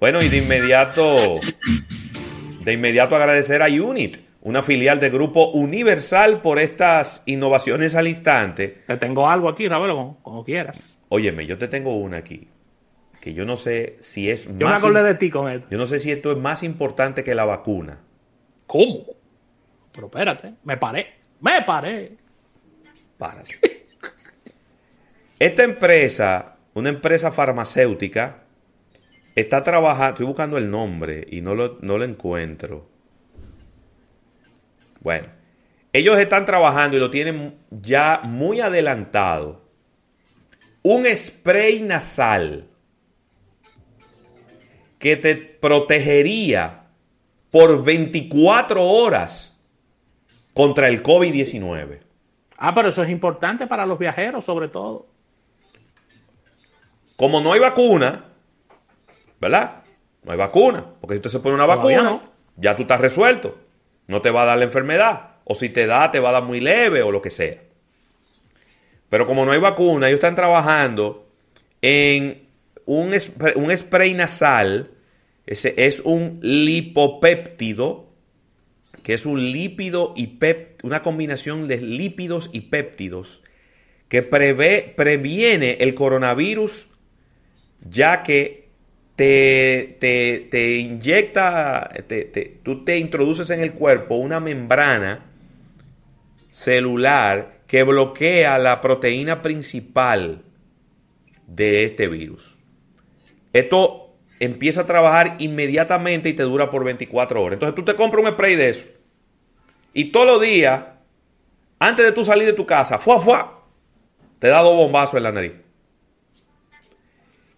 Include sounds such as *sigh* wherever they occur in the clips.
Bueno, y de inmediato, de inmediato agradecer a Unit, una filial de Grupo Universal por estas innovaciones al instante. Te tengo algo aquí, Ravelo, como, quieras. Óyeme, yo te tengo una aquí, que yo no sé si es yo más... Yo me acordé de ti con esto. Yo no sé si esto es más importante que la vacuna. ¿Cómo? Pero espérate, me paré, me paré. Párate. Esta empresa, una empresa farmacéutica, está trabajando, estoy buscando el nombre y no lo, no lo encuentro. Bueno, ellos están trabajando y lo tienen ya muy adelantado. Un spray nasal que te protegería por 24 horas contra el COVID-19. Ah, pero eso es importante para los viajeros, sobre todo. Como no hay vacuna, ¿verdad? No hay vacuna. Porque si usted se pone una vacuna, ya tú estás resuelto. No te va a dar la enfermedad. O si te da, te va a dar muy leve o lo que sea. Pero como no hay vacuna, ellos están trabajando en un, un spray nasal. Ese es un lipopéptido, que es un lípido y pep, una combinación de lípidos y péptidos que prevé, previene el coronavirus, ya que te, te, inyecta, tú te introduces en el cuerpo una membrana celular que bloquea la proteína principal de este virus. Esto empieza a trabajar inmediatamente y te dura por 24 horas. Entonces tú te compras un spray de eso. Y todos los días, antes de tú salir de tu casa, fuá, fuá, te da dos bombazos en la nariz.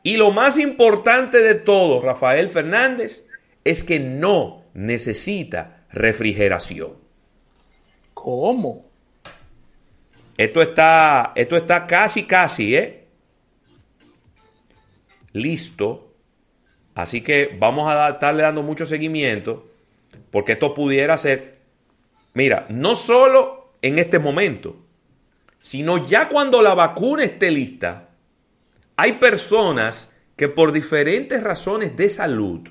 Y lo más importante de todo, Rafael Fernández, es que no necesita refrigeración. ¿Cómo? Esto está, esto está casi, casi, ¿eh? Listo. Así que vamos a estarle dando mucho seguimiento porque esto pudiera ser, mira, no solo en este momento, sino ya cuando la vacuna esté lista, hay personas que por diferentes razones de salud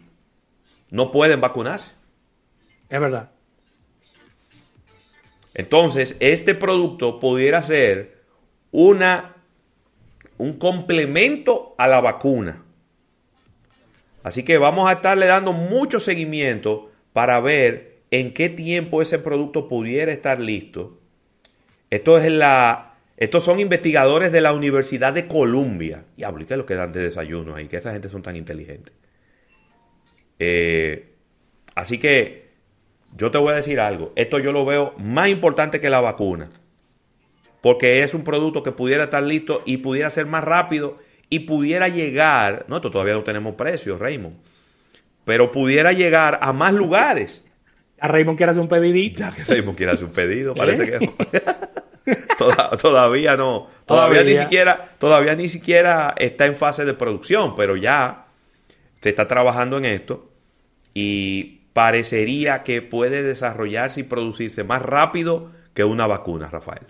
no pueden vacunarse. Es verdad. Entonces, este producto pudiera ser una, un complemento a la vacuna. Así que vamos a estarle dando mucho seguimiento para ver en qué tiempo ese producto pudiera estar listo. Esto es la estos son investigadores de la Universidad de Columbia. Y ¿y qué es lo que dan de desayuno ahí? Que esa gente son tan inteligentes. Eh, así que yo te voy a decir algo. Esto yo lo veo más importante que la vacuna. Porque es un producto que pudiera estar listo y pudiera ser más rápido y pudiera llegar. No, esto todavía no tenemos precios, Raymond. Pero pudiera llegar a más lugares. A Raymond quiere hacer un pedidito. Ya que Raymond quiere hacer un pedido, parece ¿Eh? que *laughs* *laughs* todavía no. Todavía, ni siquiera, todavía ni siquiera está en fase de producción, pero ya se está trabajando en esto y parecería que puede desarrollarse y producirse más rápido que una vacuna, Rafael.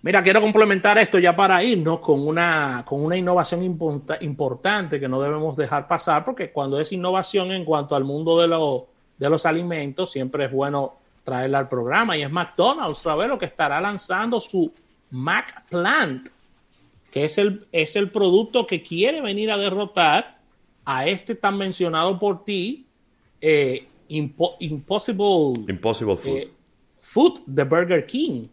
Mira, quiero complementar esto ya para irnos con una, con una innovación importante que no debemos dejar pasar, porque cuando es innovación en cuanto al mundo de, de los alimentos, siempre es bueno traerla al programa y es McDonald's, lo que estará lanzando su Mac Plant, que es el, es el producto que quiere venir a derrotar a este tan mencionado por ti, eh, Impossible, Impossible Food. Eh, food de Burger King.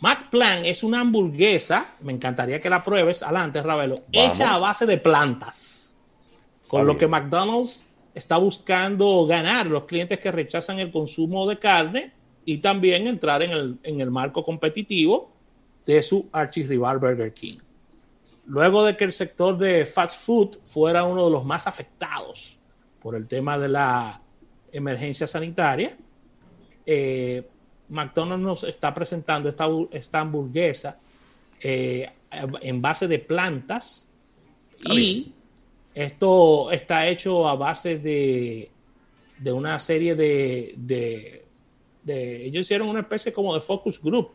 Mac Plant es una hamburguesa, me encantaría que la pruebes, adelante, Ravelo, hecha a base de plantas. Con lo que McDonald's está buscando ganar los clientes que rechazan el consumo de carne y también entrar en el, en el marco competitivo de su archirrival Burger King. Luego de que el sector de fast food fuera uno de los más afectados por el tema de la emergencia sanitaria, eh, McDonald's nos está presentando esta, esta hamburguesa eh, en base de plantas y esto está hecho a base de, de una serie de, de, Ellos hicieron una especie como de focus group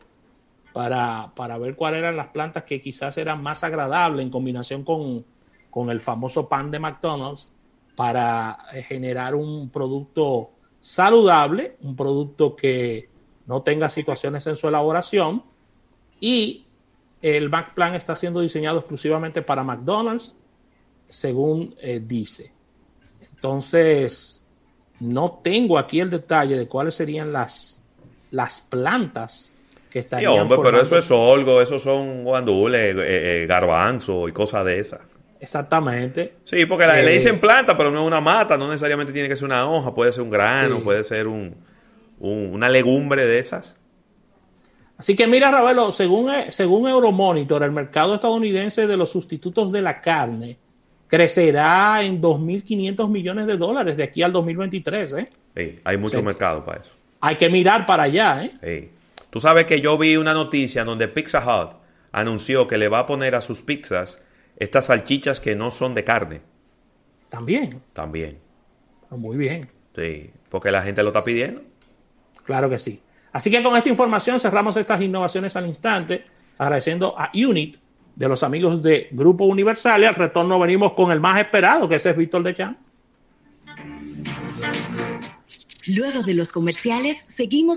para, para, ver cuáles eran las plantas que quizás eran más agradables en combinación con, con el famoso pan de McDonald's para generar un producto saludable, un producto que no tenga situaciones en su elaboración. Y el Mac Plan está siendo diseñado exclusivamente para McDonald's, según eh, dice. Entonces, no tengo aquí el detalle de cuáles serían las, las plantas que estarían. Sí, hombre, pero eso es algo, eso son guandules, eh, garbanzo y cosas de esas. Exactamente. Sí, porque le dicen planta, pero no es una mata, no necesariamente tiene que ser una hoja, puede ser un grano, puede ser un, una legumbre de esas. Así que mira, Ravelo, según, según Euromonitor, el mercado estadounidense de los sustitutos de la carne crecerá en 2.500 millones de dólares de aquí al 2023. ¿eh? Sí, hay mucho mercado para eso. Hay que mirar para allá. ¿eh? Sí. Tú sabes que yo vi una noticia donde Pizza Hut anunció que le va a poner a sus pizzas estas salchichas que no son de carne. También. También. Muy bien. Sí, porque la gente lo está pidiendo. Claro que sí. Así que con esta información cerramos estas innovaciones al instante, agradeciendo a Unit de los amigos de Grupo Universal y al retorno venimos con el más esperado, que ese es Víctor de Chan. Luego de los comerciales, seguimos